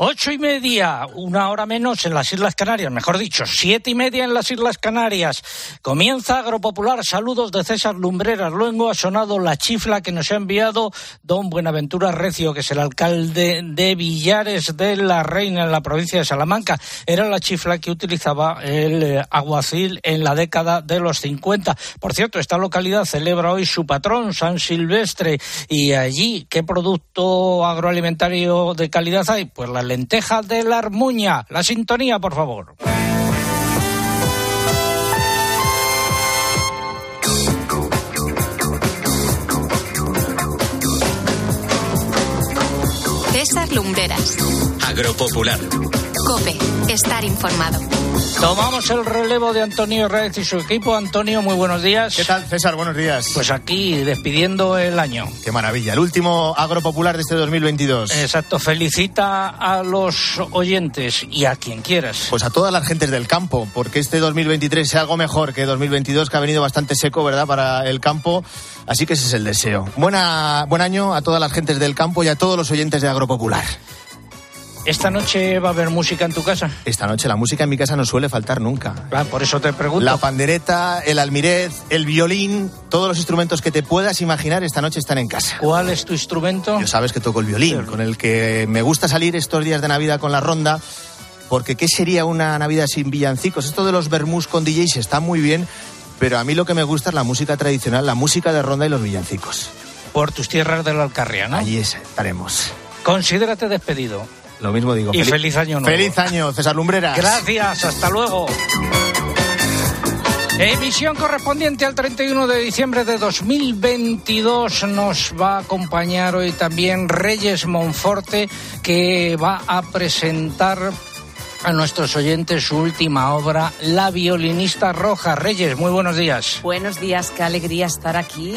Ocho y media, una hora menos en las Islas Canarias, mejor dicho, siete y media en las Islas Canarias. Comienza Agropopular. Saludos de César Lumbreras. Luego ha sonado la chifla que nos ha enviado don Buenaventura Recio, que es el alcalde de Villares de la Reina en la provincia de Salamanca. Era la chifla que utilizaba el eh, aguacil en la década de los 50. Por cierto, esta localidad celebra hoy su patrón, San Silvestre. Y allí, ¿qué producto agroalimentario de calidad hay? Pues la lenteja de la armuña. La sintonía, por favor. César Lumbreras. Agropopular. Cope. Estar informado. Tomamos el relevo de Antonio Reyes y su equipo. Antonio, muy buenos días. ¿Qué tal, César? Buenos días. Pues aquí, despidiendo el año. Qué maravilla. El último agropopular de este 2022. Exacto. Felicita a los oyentes y a quien quieras. Pues a todas las gentes del campo, porque este 2023 sea algo mejor que 2022, que ha venido bastante seco, ¿verdad?, para el campo. Así que ese es el deseo. Buena, buen año a todas las gentes del campo y a todos los oyentes de Agropopular. ¿Esta noche va a haber música en tu casa? Esta noche la música en mi casa no suele faltar nunca. Ah, por eso te pregunto. La pandereta, el almirez, el violín, todos los instrumentos que te puedas imaginar esta noche están en casa. ¿Cuál es tu instrumento? Yo sabes que toco el violín, con el que me gusta salir estos días de Navidad con la ronda, porque ¿qué sería una Navidad sin villancicos? Esto de los vermús con DJs está muy bien, pero a mí lo que me gusta es la música tradicional, la música de ronda y los villancicos. Por tus tierras de la Alcarria, ¿no? Allí estaremos. Considérate despedido. Lo mismo digo. Y feliz año nuevo. Feliz año, César Lumbreras. Gracias, hasta luego. Emisión correspondiente al 31 de diciembre de 2022 nos va a acompañar hoy también Reyes Monforte que va a presentar a nuestros oyentes su última obra, La violinista roja. Reyes, muy buenos días. Buenos días, qué alegría estar aquí,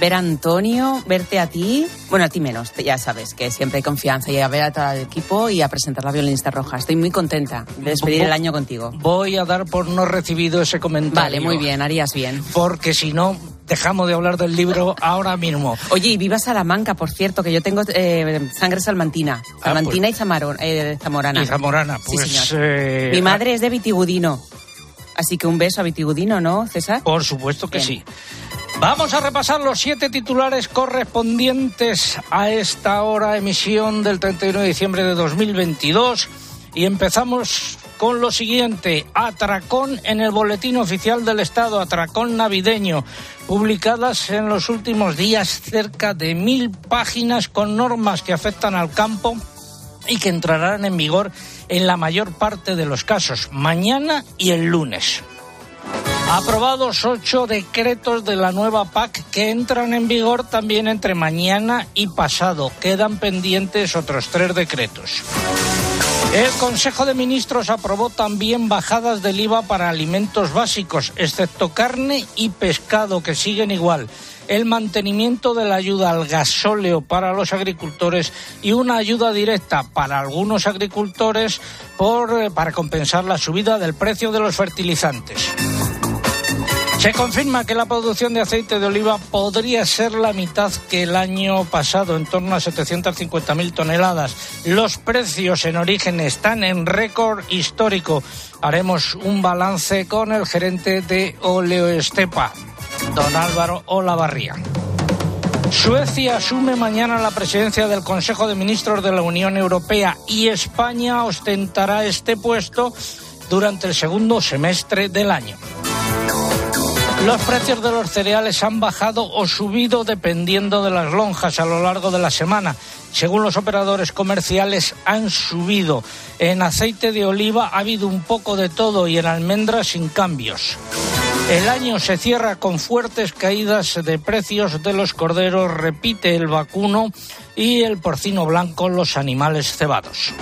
ver a Antonio, verte a ti, bueno, a ti menos, ya sabes que siempre hay confianza y a ver a todo el equipo y a presentar La violinista roja. Estoy muy contenta de despedir el año contigo. Voy a dar por no recibido ese comentario. Vale, muy bien, harías bien. Porque si no, dejamos de hablar del libro ahora mismo. Oye, y viva Salamanca, por cierto, que yo tengo eh, sangre salmantina. Salmantina pues. y Zamaro- eh, zamorana. Y Zamorana, Sí, pues... señor. eh, Mi madre es de Vitigudino. Así que un beso a Vitigudino, ¿no, César? Por supuesto que Bien. sí. Vamos a repasar los siete titulares correspondientes a esta hora emisión del 31 de diciembre de 2022 y empezamos con lo siguiente, atracón en el Boletín Oficial del Estado, atracón navideño, publicadas en los últimos días cerca de mil páginas con normas que afectan al campo y que entrarán en vigor en la mayor parte de los casos, mañana y el lunes. Aprobados ocho decretos de la nueva PAC que entran en vigor también entre mañana y pasado. Quedan pendientes otros tres decretos. El Consejo de Ministros aprobó también bajadas del IVA para alimentos básicos, excepto carne y pescado, que siguen igual. El mantenimiento de la ayuda al gasóleo para los agricultores y una ayuda directa para algunos agricultores eh, para compensar la subida del precio de los fertilizantes. Se confirma que la producción de aceite de oliva podría ser la mitad que el año pasado, en torno a 750.000 toneladas. Los precios en origen están en récord histórico. Haremos un balance con el gerente de Oleoestepa, don Álvaro Olavarría. Suecia asume mañana la presidencia del Consejo de Ministros de la Unión Europea y España ostentará este puesto durante el segundo semestre del año. Los precios de los cereales han bajado o subido dependiendo de las lonjas a lo largo de la semana. Según los operadores comerciales, han subido. En aceite de oliva ha habido un poco de todo y en almendras sin cambios. El año se cierra con fuertes caídas de precios de los corderos, repite el vacuno y el porcino blanco, los animales cebados.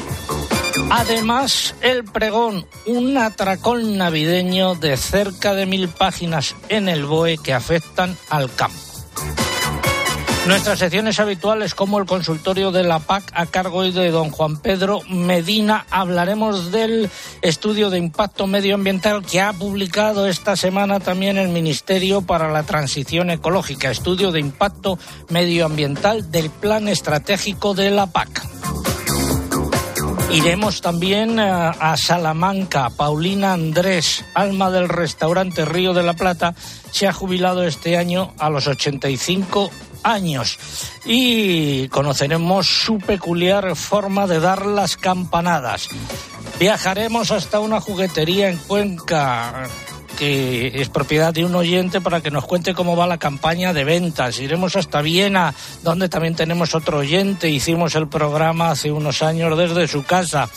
Además, el pregón, un atracón navideño de cerca de mil páginas en el BOE que afectan al campo. Nuestras secciones habituales como el consultorio de la PAC a cargo de don Juan Pedro Medina hablaremos del estudio de impacto medioambiental que ha publicado esta semana también el Ministerio para la Transición Ecológica, estudio de impacto medioambiental del Plan Estratégico de la PAC. Iremos también eh, a Salamanca. Paulina Andrés, alma del restaurante Río de la Plata, se ha jubilado este año a los 85 años y conoceremos su peculiar forma de dar las campanadas. Viajaremos hasta una juguetería en Cuenca que es propiedad de un oyente para que nos cuente cómo va la campaña de ventas. Iremos hasta Viena, donde también tenemos otro oyente. Hicimos el programa hace unos años desde su casa.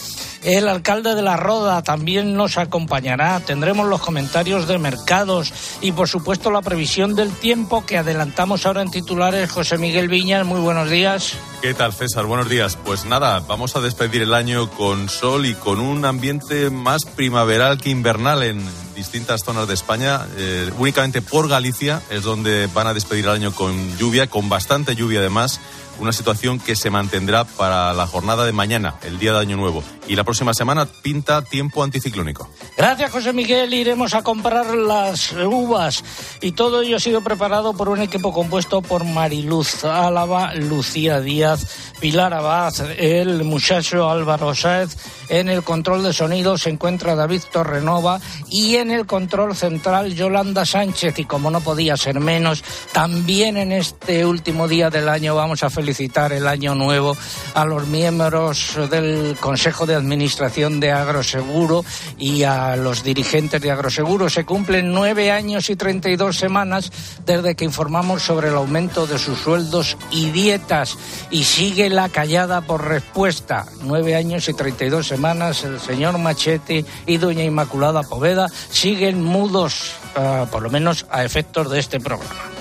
El alcalde de La Roda también nos acompañará. Tendremos los comentarios de mercados y, por supuesto, la previsión del tiempo que adelantamos ahora en titulares. José Miguel Viñas, muy buenos días. ¿Qué tal, César? Buenos días. Pues nada, vamos a despedir el año con sol y con un ambiente más primaveral que invernal en distintas zonas de España. Eh, únicamente por Galicia es donde van a despedir el año con lluvia, con bastante lluvia además una situación que se mantendrá para la jornada de mañana, el día de Año Nuevo. Y la próxima semana pinta tiempo anticiclónico. Gracias, José Miguel. Iremos a comprar las uvas. Y todo ello ha sido preparado por un equipo compuesto por Mariluz Álava, Lucía Díaz, Pilar Abad, el muchacho Álvaro Sáez. En el control de sonido se encuentra David Torrenova y en el control central Yolanda Sánchez. Y como no podía ser menos, también en este último día del año vamos a felicitar el año nuevo a los miembros del Consejo de Administración de Agroseguro y a los dirigentes de Agroseguro. Se cumplen nueve años y treinta y dos semanas desde que informamos sobre el aumento de sus sueldos y dietas y sigue la callada por respuesta. Nueve años y treinta y dos semanas el señor Machete y doña Inmaculada Poveda siguen mudos, uh, por lo menos a efectos de este programa.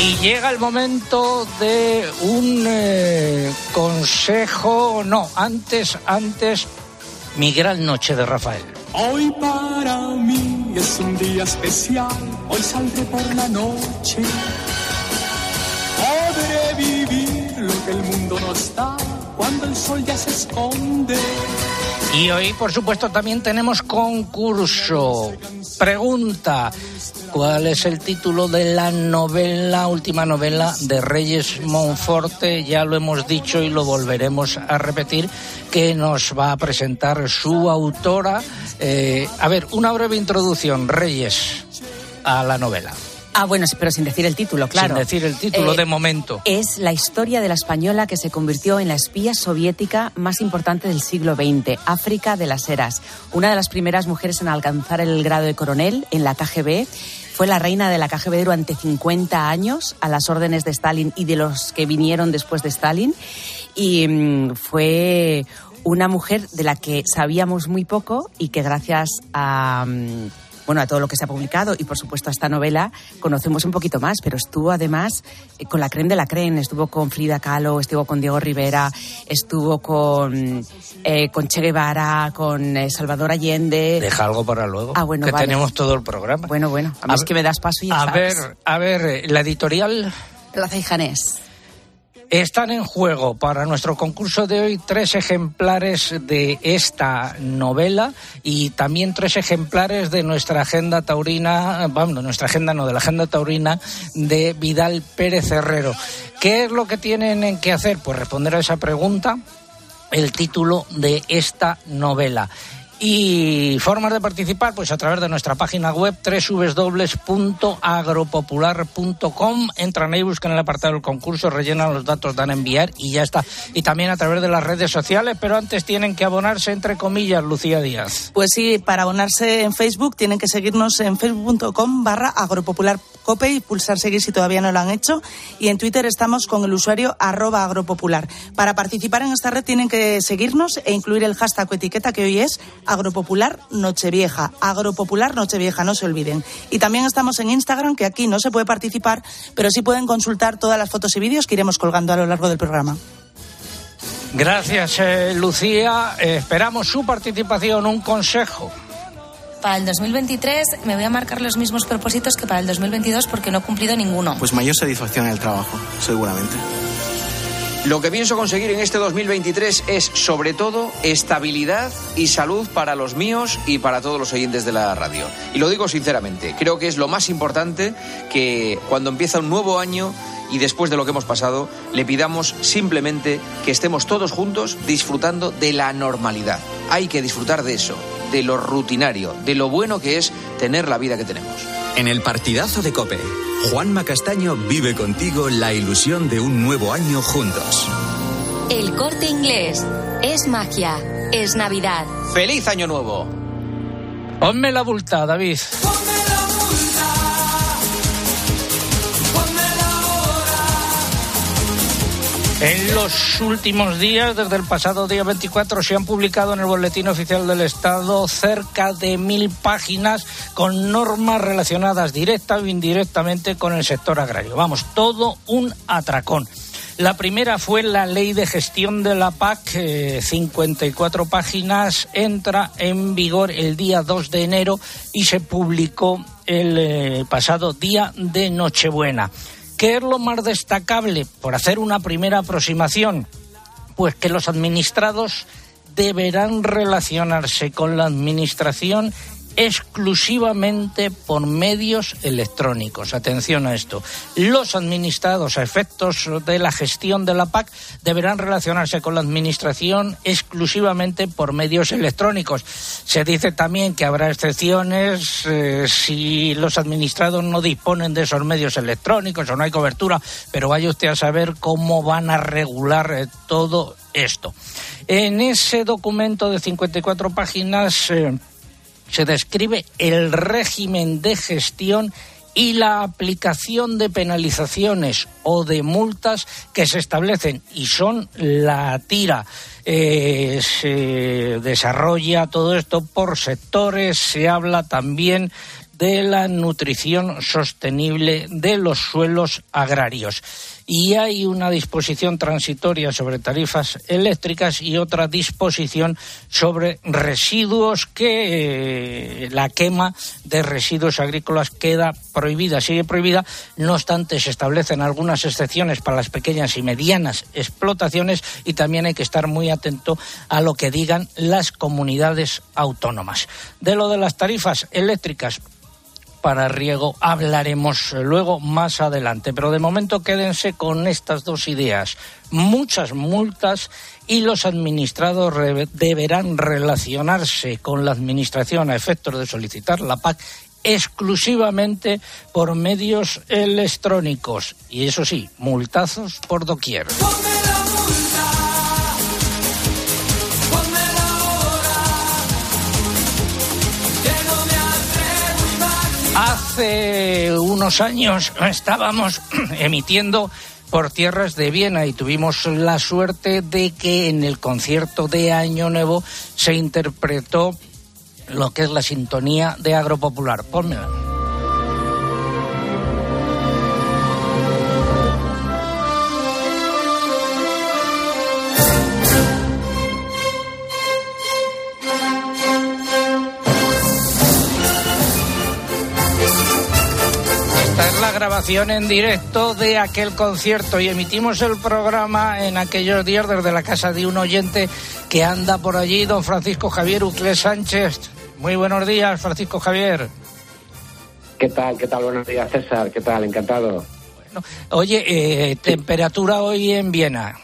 Y llega el momento de un eh, consejo, no, antes, antes, mi gran noche de Rafael. Hoy para mí es un día especial, hoy saldré por la noche. Podré vivir lo que el mundo no está cuando el sol ya se esconde. Y hoy, por supuesto, también tenemos concurso. Pregunta, ¿cuál es el título de la novela, última novela de Reyes Monforte? Ya lo hemos dicho y lo volveremos a repetir, que nos va a presentar su autora. Eh, a ver, una breve introducción, Reyes, a la novela. Ah, bueno, pero sin decir el título, claro. Sin decir el título Eh, de momento. Es la historia de la española que se convirtió en la espía soviética más importante del siglo XX, África de las Heras. Una de las primeras mujeres en alcanzar el grado de coronel en la KGB. Fue la reina de la KGB durante 50 años a las órdenes de Stalin y de los que vinieron después de Stalin. Y mm, fue una mujer de la que sabíamos muy poco y que gracias a... mm, bueno, a todo lo que se ha publicado y por supuesto a esta novela conocemos un poquito más, pero estuvo además eh, con la creen de la creen, estuvo con Frida Kahlo, estuvo con Diego Rivera, estuvo con, eh, con Che Guevara, con eh, Salvador Allende. Deja algo para luego. Ah, bueno, que vale. tenemos todo el programa. Bueno, bueno, a mí A es ver- que me das paso y ya a sabes. ver, a ver, eh, la editorial Plaza y Janés. Están en juego para nuestro concurso de hoy tres ejemplares de esta novela y también tres ejemplares de nuestra agenda taurina, vamos, de nuestra agenda no, de la agenda taurina de Vidal Pérez Herrero. ¿Qué es lo que tienen que hacer? Pues responder a esa pregunta, el título de esta novela. Y formas de participar, pues a través de nuestra página web www.agropopular.com. Entran ahí, buscan el apartado del concurso, rellenan los datos, dan a enviar y ya está. Y también a través de las redes sociales, pero antes tienen que abonarse, entre comillas, Lucía Díaz. Pues sí, para abonarse en Facebook tienen que seguirnos en facebook.com barra agropopularcope y pulsar seguir si todavía no lo han hecho. Y en Twitter estamos con el usuario arroba agropopular. Para participar en esta red tienen que seguirnos e incluir el hashtag o etiqueta que hoy es agropopular nochevieja. Agropopular nochevieja, no se olviden. Y también estamos en Instagram, que aquí no se puede participar, pero sí pueden consultar todas las fotos y vídeos que iremos colgando a lo largo del programa. Gracias, eh, Lucía. Eh, esperamos su participación, un consejo. Para el 2023 me voy a marcar los mismos propósitos que para el 2022 porque no he cumplido ninguno. Pues mayor satisfacción en el trabajo, seguramente. Lo que pienso conseguir en este 2023 es, sobre todo, estabilidad y salud para los míos y para todos los oyentes de la radio. Y lo digo sinceramente, creo que es lo más importante que cuando empieza un nuevo año y después de lo que hemos pasado, le pidamos simplemente que estemos todos juntos disfrutando de la normalidad. Hay que disfrutar de eso, de lo rutinario, de lo bueno que es tener la vida que tenemos. En el partidazo de Cope, Juan Macastaño vive contigo la ilusión de un nuevo año juntos. El corte inglés es magia, es Navidad. ¡Feliz Año Nuevo! Ponme la bulta, David. En los últimos días, desde el pasado día 24, se han publicado en el Boletín Oficial del Estado cerca de mil páginas con normas relacionadas directa o indirectamente con el sector agrario. Vamos, todo un atracón. La primera fue la ley de gestión de la PAC, 54 eh, páginas, entra en vigor el día 2 de enero y se publicó el eh, pasado día de Nochebuena. ¿Qué es lo más destacable? Por hacer una primera aproximación, pues que los administrados deberán relacionarse con la administración exclusivamente por medios electrónicos. Atención a esto. Los administrados a efectos de la gestión de la PAC deberán relacionarse con la Administración exclusivamente por medios electrónicos. Se dice también que habrá excepciones eh, si los administrados no disponen de esos medios electrónicos o no hay cobertura, pero vaya usted a saber cómo van a regular eh, todo esto. En ese documento de 54 páginas. Eh, se describe el régimen de gestión y la aplicación de penalizaciones o de multas que se establecen y son la tira. Eh, se desarrolla todo esto por sectores, se habla también de la nutrición sostenible de los suelos agrarios y hay una disposición transitoria sobre tarifas eléctricas y otra disposición sobre residuos que eh, la quema de residuos agrícolas queda prohibida, sigue prohibida, no obstante se establecen algunas excepciones para las pequeñas y medianas explotaciones y también hay que estar muy atento a lo que digan las comunidades autónomas. De lo de las tarifas eléctricas, para riego hablaremos luego más adelante. Pero de momento quédense con estas dos ideas. Muchas multas y los administrados deberán relacionarse con la Administración a efectos de solicitar la PAC exclusivamente por medios electrónicos. Y eso sí, multazos por doquier. Hace unos años estábamos emitiendo por tierras de Viena y tuvimos la suerte de que en el concierto de Año Nuevo se interpretó lo que es la sintonía de Agropopular. Grabación en directo de aquel concierto y emitimos el programa en aquellos días desde la casa de un oyente que anda por allí, don Francisco Javier Uclé Sánchez. Muy buenos días, Francisco Javier. ¿Qué tal? ¿Qué tal? Buenos días, César. ¿Qué tal? Encantado. oye, eh, temperatura hoy en Viena.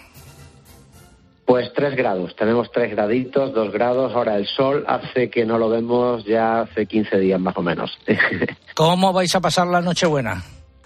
Pues tres grados, tenemos tres graditos, dos grados. Ahora el sol hace que no lo vemos ya hace 15 días más o menos. ¿Cómo vais a pasar la Nochebuena?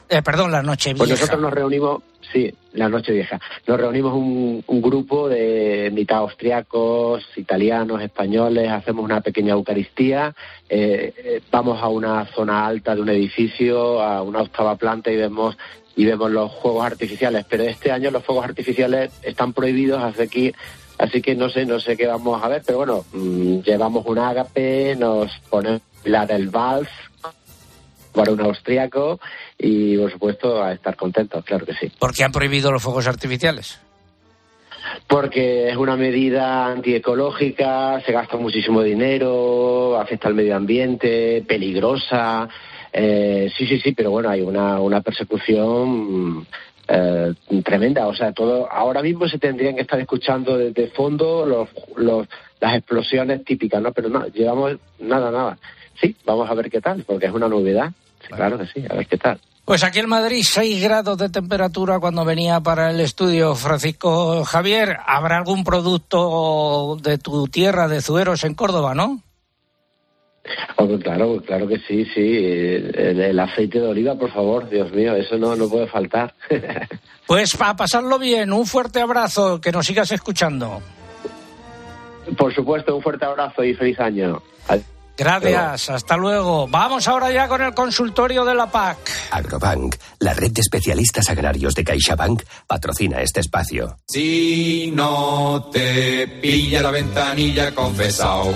Eh, perdón, la noche vieja. Pues nosotros nos reunimos, sí, la noche vieja. Nos reunimos un, grupo de mitad austriacos, italianos, españoles, hacemos una pequeña Eucaristía, eh, eh, vamos a una zona alta de un edificio, a una octava planta y vemos y vemos los fuegos artificiales. Pero este año los fuegos artificiales están prohibidos, así que Así que no sé, no sé qué vamos a ver, pero bueno, mm, llevamos un ágape, nos ponemos la del vals, para un austriaco y, por supuesto, a estar contentos, claro que sí. ¿Por qué han prohibido los fuegos artificiales? Porque es una medida antiecológica, se gasta muchísimo dinero, afecta al medio ambiente, peligrosa. Eh, sí, sí, sí, pero bueno, hay una, una persecución eh, tremenda. O sea, todo ahora mismo se tendrían que estar escuchando desde fondo los, los, las explosiones típicas, ¿no? Pero no, llevamos nada, nada. Sí, vamos a ver qué tal, porque es una novedad. Claro que sí, a ver qué tal. Pues aquí en Madrid 6 grados de temperatura cuando venía para el estudio. Francisco Javier, ¿habrá algún producto de tu tierra, de Zueros, en Córdoba, no? Oh, claro, claro que sí, sí. El, el, aceite de oliva, por favor, Dios mío, eso no, no puede faltar. pues para pasarlo bien, un fuerte abrazo, que nos sigas escuchando. Por supuesto, un fuerte abrazo y feliz año. Gracias, hasta luego. Vamos ahora ya con el consultorio de la PAC. Agrobank, la red de especialistas agrarios de CaixaBank, patrocina este espacio. Si no te pilla la ventanilla, confesao.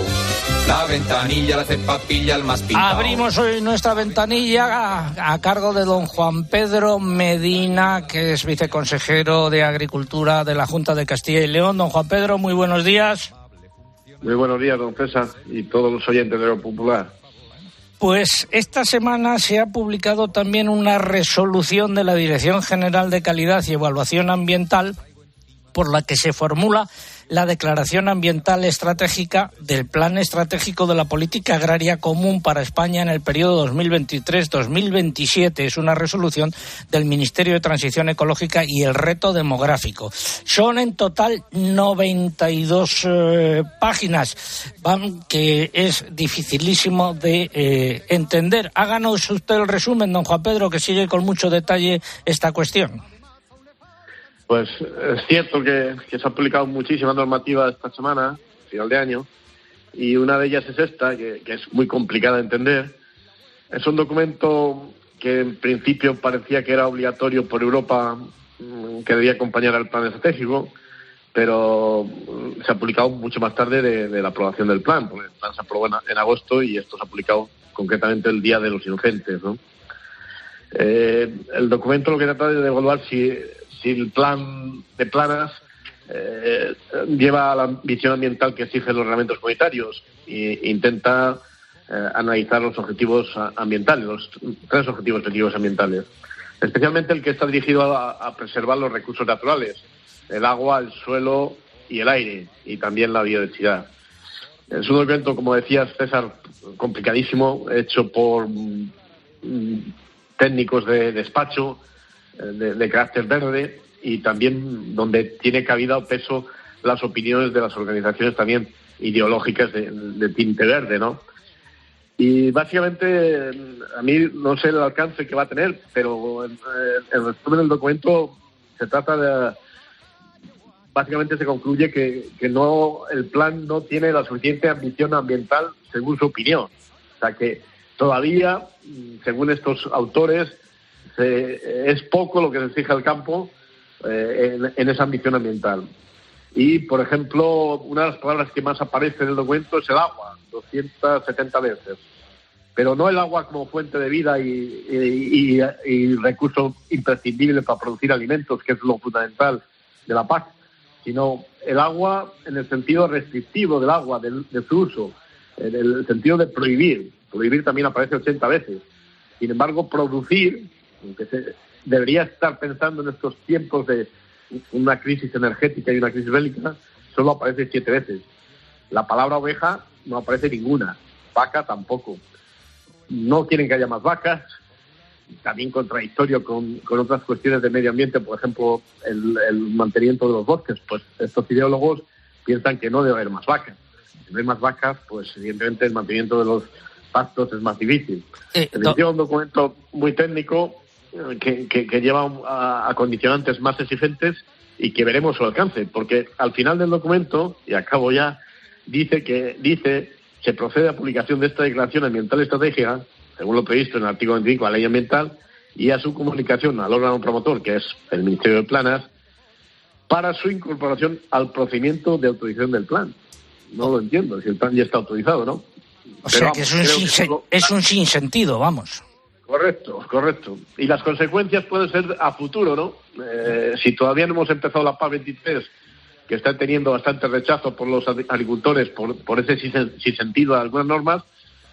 La ventanilla la cepa pilla el más pintao. Abrimos hoy nuestra ventanilla a, a, cargo de don Juan Pedro Medina, que es viceconsejero de Agricultura de la Junta de Castilla y León. Don Juan Pedro, muy buenos días. Muy buenos días, don César, y todos los oyentes de lo popular. Pues esta semana se ha publicado también una resolución de la Dirección General de Calidad y Evaluación Ambiental por la que se formula la Declaración Ambiental Estratégica del Plan Estratégico de la Política Agraria Común para España en el periodo 2023-2027. Es una resolución del Ministerio de Transición Ecológica y el Reto Demográfico. Son en total 92 eh, páginas, que es dificilísimo de eh, entender. Háganos usted el resumen, don Juan Pedro, que sigue con mucho detalle esta cuestión. Pues es cierto que, se ha publicado muchísima normativa esta semana, final de año, y una de ellas es esta, que, es muy complicada de entender. Es un documento que en principio parecía que era obligatorio por Europa, que debía acompañar al plan estratégico, pero se ha publicado mucho más tarde de, la aprobación del plan, porque el plan se aprobó en, agosto y esto se ha publicado concretamente el Día de los Inocentes. ¿no? Eh, el documento lo que trata de evaluar si el plan de planas eh, lleva a la visión ambiental que exigen los reglamentos comunitarios e intenta eh, analizar los objetivos ambientales, los tres objetivos objetivos ambientales, especialmente el que está dirigido a, a, preservar los recursos naturales, el agua, el suelo y el aire, y también la biodiversidad. Es un documento, como decías, César, complicadísimo, hecho por mm, técnicos de despacho, de, carácter verde y también donde tiene cabida o peso las opiniones de las organizaciones también ideológicas de, tinte verde, ¿no? Y básicamente a mí no sé el alcance que va a tener, pero en el resumen del documento se trata de básicamente se concluye que, que no el plan no tiene la suficiente ambición ambiental según su opinión. O sea que todavía, según estos autores, se, es poco lo que se exige al campo eh, en, esa ambición ambiental. Y, por ejemplo, una de las palabras que más aparece en el documento es el agua, 270 veces. Pero no el agua como fuente de vida y, y, y recurso imprescindible para producir alimentos, que es lo fundamental de la PAC, sino el agua en el sentido restrictivo del agua, del, de su uso, en el sentido de prohibir. Prohibir también aparece 80 veces. Sin embargo, producir que se debería estar pensando en estos tiempos de una crisis energética y una crisis bélica, solo aparece siete veces. La palabra oveja no aparece ninguna, vaca tampoco. No quieren que haya más vacas, también contradictorio con, con otras cuestiones de medio ambiente, por ejemplo, el, el, mantenimiento de los bosques. Pues estos ideólogos piensan que no debe haber más vacas. Si no hay más vacas, pues evidentemente el mantenimiento de los pastos es más difícil. Eh, no. un documento muy técnico que, que, que lleva a, a, condicionantes más exigentes y que veremos su alcance, porque al final del documento, y acabo ya, dice que dice se procede a publicación de esta declaración ambiental estratégica, según lo previsto en el artículo 25 de la ley ambiental, y a su comunicación al órgano promotor, que es el Ministerio de Planas, para su incorporación al procedimiento de autorización del plan. No lo entiendo, si el plan ya está autorizado, ¿no? O sea vamos, que es un, sin, es un sinsentido, vamos. Correcto, correcto. Y las consecuencias pueden ser a futuro, ¿no? Eh, si todavía no hemos empezado la PA 23, que está teniendo bastante rechazo por los agricultores por, por ese sin sentido de algunas normas,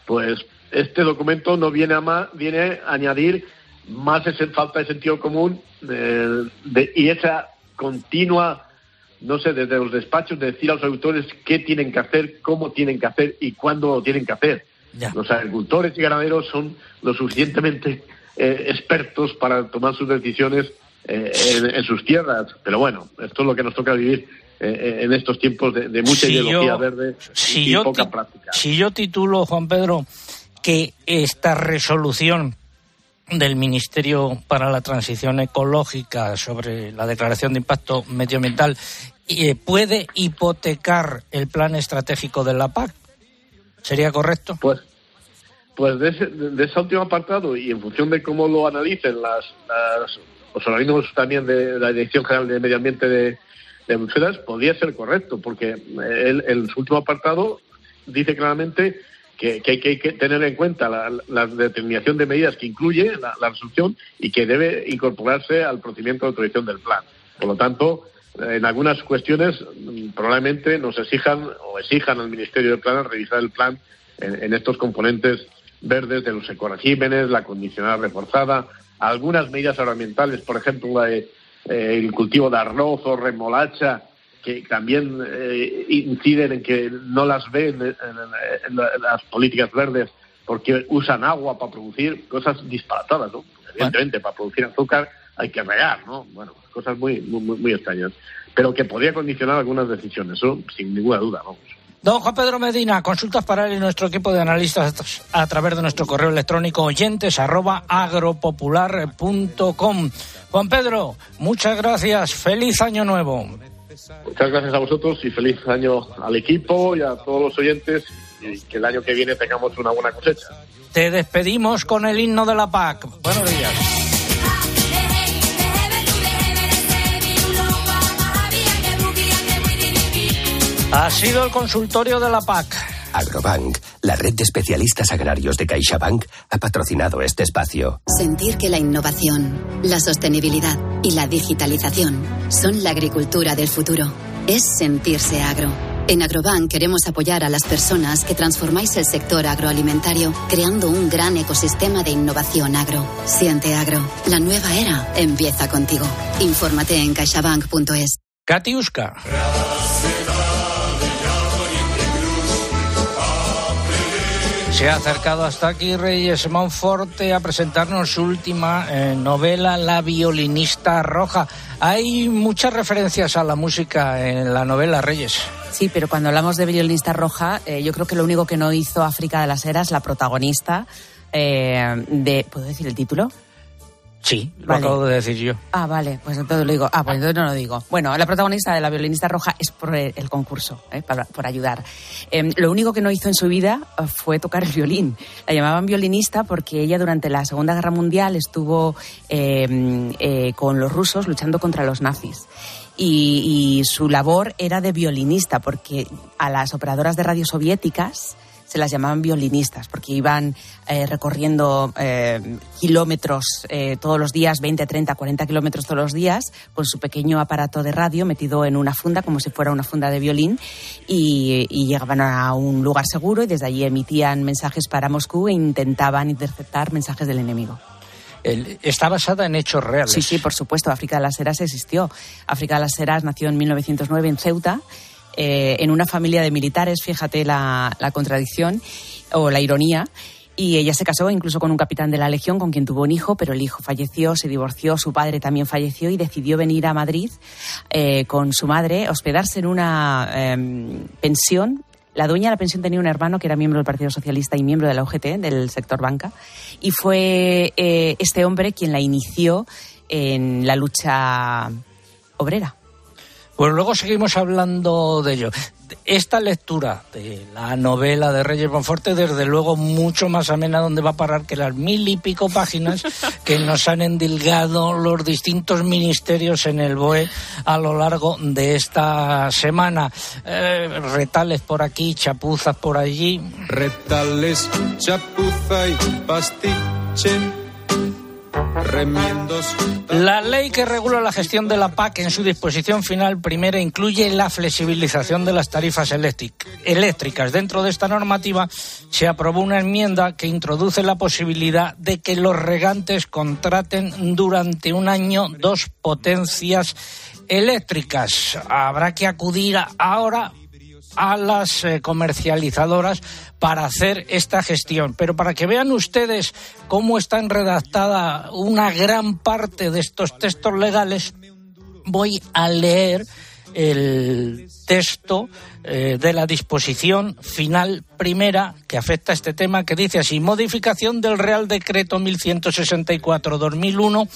pues este documento no viene a más, viene a añadir más ese, falta de sentido común y esa continua, no sé, desde los despachos de decir a los agricultores qué tienen que hacer, cómo tienen que hacer y cuándo lo tienen que hacer. Ya. Los agricultores y ganaderos son lo suficientemente eh, expertos para tomar sus decisiones eh, en, sus tierras. Pero bueno, esto es lo que nos toca vivir eh, en estos tiempos de, mucha ideología verde y, poca práctica. Si yo titulo, Juan Pedro, que esta resolución del Ministerio para la Transición Ecológica sobre la declaración de impacto medioambiental puede hipotecar el plan estratégico de la PAC. ¿Sería correcto? Pues pues de ese, de ese último apartado y en función de cómo lo analicen las, los organismos también de la Dirección General de Medio Ambiente de, de Bruselas, podría ser correcto, porque el, último apartado dice claramente que, hay que tener en cuenta la, determinación de medidas que incluye la, resolución y que debe incorporarse al procedimiento de autorización del plan. Por lo tanto, en algunas cuestiones mm, probablemente nos exijan o exijan al Ministerio del Plan revisar el plan en estos componentes verdes de los ecoregímenes, la condicional reforzada, algunas medidas ambientales, por ejemplo, eh, el cultivo de arroz o remolacha, que también eh, inciden en que no las ven en, las políticas verdes porque usan agua para producir cosas disparatadas, ¿no? Evidentemente, para producir azúcar hay que regar, ¿no? Bueno, cosas muy, muy, muy extrañas. Pero que podría condicionar algunas decisiones, eso sin ninguna duda, vamos. Don Juan Pedro Medina, consultas para él y nuestro equipo de analistas a través de nuestro correo electrónico oyentes arroba agropopular.com. Juan Pedro, muchas gracias. Feliz año nuevo. Muchas gracias a vosotros y feliz año al equipo y a todos los oyentes y que el año que viene tengamos una buena cosecha. Te despedimos con el himno de la PAC. Buenos días. Ha sido el consultorio de la PAC. Agrobank, la red de especialistas agrarios de CaixaBank, ha patrocinado este espacio. Sentir que la innovación, la sostenibilidad y la digitalización son la agricultura del futuro es sentirse agro. En Agrobank queremos apoyar a las personas que transformáis el sector agroalimentario creando un gran ecosistema de innovación agro. Siente agro. La nueva era empieza contigo. Infórmate en caixabank.es. Katiuska. Se ha acercado hasta aquí Reyes Monforte a presentarnos su última eh, novela, La violinista roja. Hay muchas referencias a la música en la novela Reyes. Sí, pero cuando hablamos de violinista roja, eh, yo creo que lo único que no hizo África de las Heras, la protagonista eh, de... ¿Puedo decir el título? Sí, lo acabo de decir yo. Ah, vale, pues entonces lo digo. Ah, pues entonces no lo digo. Bueno, la protagonista de La violinista roja es por el concurso, ¿eh? por ayudar. Em, lo único que no hizo en su vida eh, fue tocar el violín. La llamaban violinista porque ella durante la Segunda Guerra Mundial estuvo em, eh, con los rusos luchando contra los nazis. Y, y su labor era de violinista porque a las operadoras de radio soviéticas se las llamaban violinistas, porque iban eh, recorriendo eh, kilómetros eh, todos los días, 20, 30, 40 kilómetros todos los días, con su pequeño aparato de radio metido en una funda, como si fuera una funda de violín, y, llegaban a un lugar seguro y desde allí emitían mensajes para Moscú e intentaban interceptar mensajes del enemigo. está basada en hechos reales. Sí, sí, por supuesto. África de las Heras existió. África de las Heras nació en 1909 en Ceuta eh, en una familia de militares, fíjate la, contradicción o la ironía. Y ella se casó incluso con un capitán de la Legión con quien tuvo un hijo, pero el hijo falleció, se divorció, su padre también falleció y decidió venir a Madrid eh, con su madre, hospedarse en una em, pensión la dueña de la pensión tenía un hermano que era miembro del Partido Socialista y miembro de la UGT, del sector banca, y fue eh, este hombre quien la inició en la lucha obrera. Pues luego seguimos hablando de ello. Esta lectura de la novela de Reyes Bonforte, desde luego, mucho más amena, donde va a parar que las mil y pico páginas que nos han endilgado los distintos ministerios en el BOE a lo largo de esta semana. Eh, retales por aquí, chapuzas por allí. Retales, chapuza y pastiche la ley que regula la gestión de la PAC en su disposición final primera incluye la flexibilización de las tarifas eléctricas. Dentro de esta normativa se aprobó una enmienda que introduce la posibilidad de que los regantes contraten durante un año dos potencias eléctricas. Habrá que acudir ahora a las eh, comercializadoras para hacer esta gestión. Pero para que vean ustedes cómo están redactada una gran parte de estos textos legales, voy a leer el texto eh, de la disposición final primera que afecta a este tema, que dice así, modificación del Real Decreto 1164-2001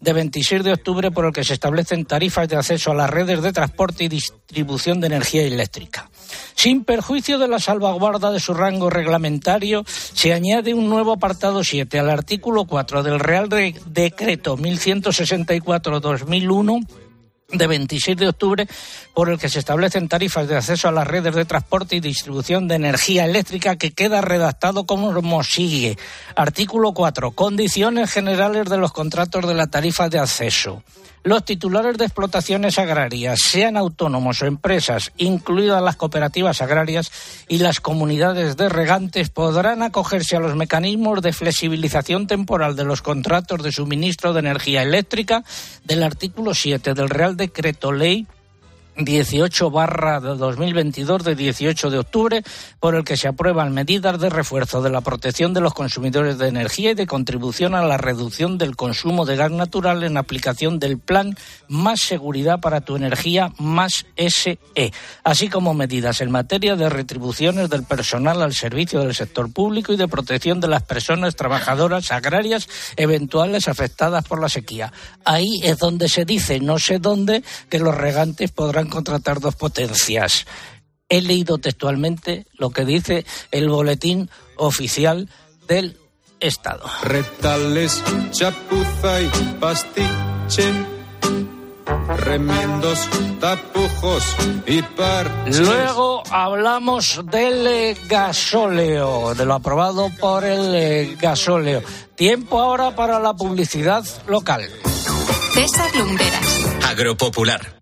de 26 de octubre por el que se establecen tarifas de acceso a las redes de transporte y distribución de energía eléctrica. Sin perjuicio de la salvaguarda de su rango reglamentario, se añade un nuevo apartado 7 al artículo 4 del Real Decreto 1164-2001 de 26 de octubre por el que se establecen tarifas de acceso a las redes de transporte y distribución de energía eléctrica que queda redactado como sigue. Artículo 4. Condiciones generales de los contratos de la tarifa de acceso los titulares de explotaciones agrarias, sean autónomos o empresas, incluidas las cooperativas agrarias y las comunidades de regantes, podrán acogerse a los mecanismos de flexibilización temporal de los contratos de suministro de energía eléctrica del artículo 7 del Real Decreto Ley 18 barra de 2022 de 18 de octubre, por el que se aprueban medidas de refuerzo de la protección de los consumidores de energía y de contribución a la reducción del consumo de gas natural en aplicación del plan Más Seguridad para tu Energía Más SE, así como medidas en materia de retribuciones del personal al servicio del sector público y de protección de las personas trabajadoras agrarias eventuales afectadas por la sequía. Ahí es donde se dice, no sé dónde, que los regantes podrán contratar dos potencias. He leído textualmente lo que dice el boletín oficial del Estado. Retales, chapuza y pastiche. Remiendos, tapujos y par. Luego hablamos del eh, gasóleo, de lo aprobado por el eh, gasóleo. Tiempo ahora para la publicidad local. César Lumberas. Agropopular.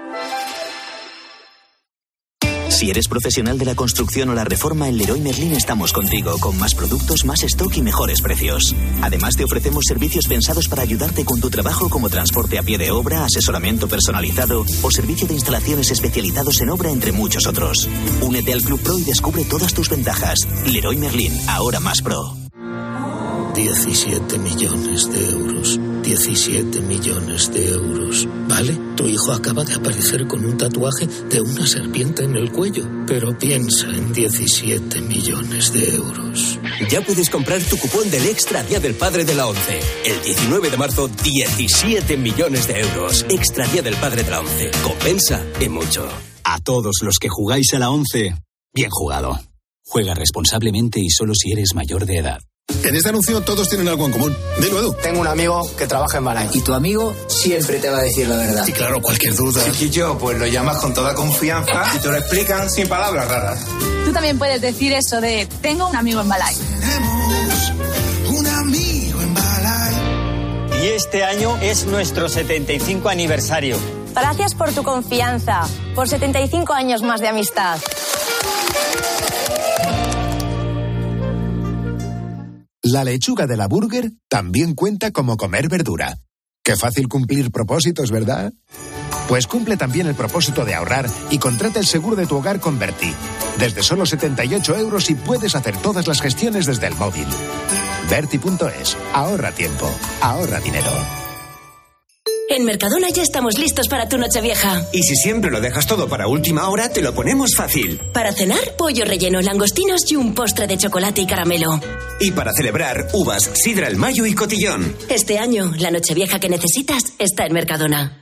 Si eres profesional de la construcción o la reforma, en Leroy Merlin estamos contigo, con más productos, más stock y mejores precios. Además, te ofrecemos servicios pensados para ayudarte con tu trabajo, como transporte a pie de obra, asesoramiento personalizado o servicio de instalaciones especializados en obra, entre muchos otros. Únete al Club Pro y descubre todas tus ventajas. Leroy Merlin, ahora más pro. 17 millones de euros. 17 millones de euros. ¿Vale? Tu hijo acaba de aparecer con un tatuaje de una serpiente en el cuello. Pero piensa en 17 millones de euros. Ya puedes comprar tu cupón del Extra Día del Padre de la ONCE. El 19 de marzo, 17 millones de euros. Extra Día del Padre de la ONCE. Compensa y mucho. A todos los que jugáis a la ONCE, bien jugado. Juega responsablemente y solo si eres mayor de edad. En este anuncio todos tienen algo en común. Dilo, Edu. Tengo un amigo que trabaja en Balay. Y tu amigo siempre te va a decir la verdad. Y claro, cualquier duda. yo, pues lo llamas con toda confianza y te lo explican sin palabras raras. Tú también puedes decir eso de tengo un amigo en Balay. Tenemos un amigo en Balay. Y este año es nuestro 75 aniversario. Gracias por tu confianza, por 75 años más de amistad. La lechuga de la burger también cuenta como comer verdura. Qué fácil cumplir propósitos, ¿verdad? Pues cumple también el propósito de ahorrar y contrata el seguro de tu hogar con Berti. Desde solo 78 euros y puedes hacer todas las gestiones desde el móvil. Berti.es. Ahorra tiempo. Ahorra dinero. En Mercadona ya estamos listos para tu Nochevieja. Y si siempre lo dejas todo para última hora, te lo ponemos fácil. Para cenar, pollo relleno, langostinos y un postre de chocolate y caramelo. Y para celebrar, uvas, sidra el mayo y cotillón. Este año, la Nochevieja que necesitas está en Mercadona.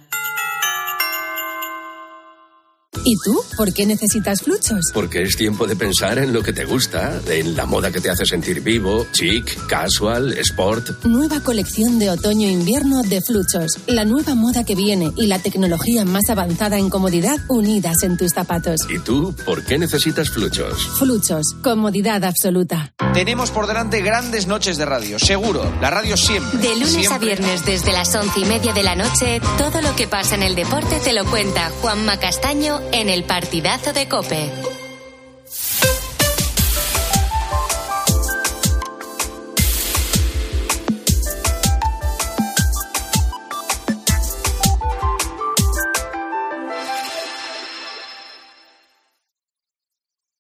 ¿Y tú? ¿Por qué necesitas fluchos? Porque es tiempo de pensar en lo que te gusta, en la moda que te hace sentir vivo, chic, casual, sport. Nueva colección de otoño-invierno de fluchos. La nueva moda que viene y la tecnología más avanzada en comodidad unidas en tus zapatos. ¿Y tú? ¿Por qué necesitas fluchos? Fluchos. Comodidad absoluta. Tenemos por delante grandes noches de radio, seguro. La radio siempre. De lunes siempre. a viernes desde las once y media de la noche, todo lo que pasa en el deporte te lo cuenta Juanma Castaño en el partidazo de Cope.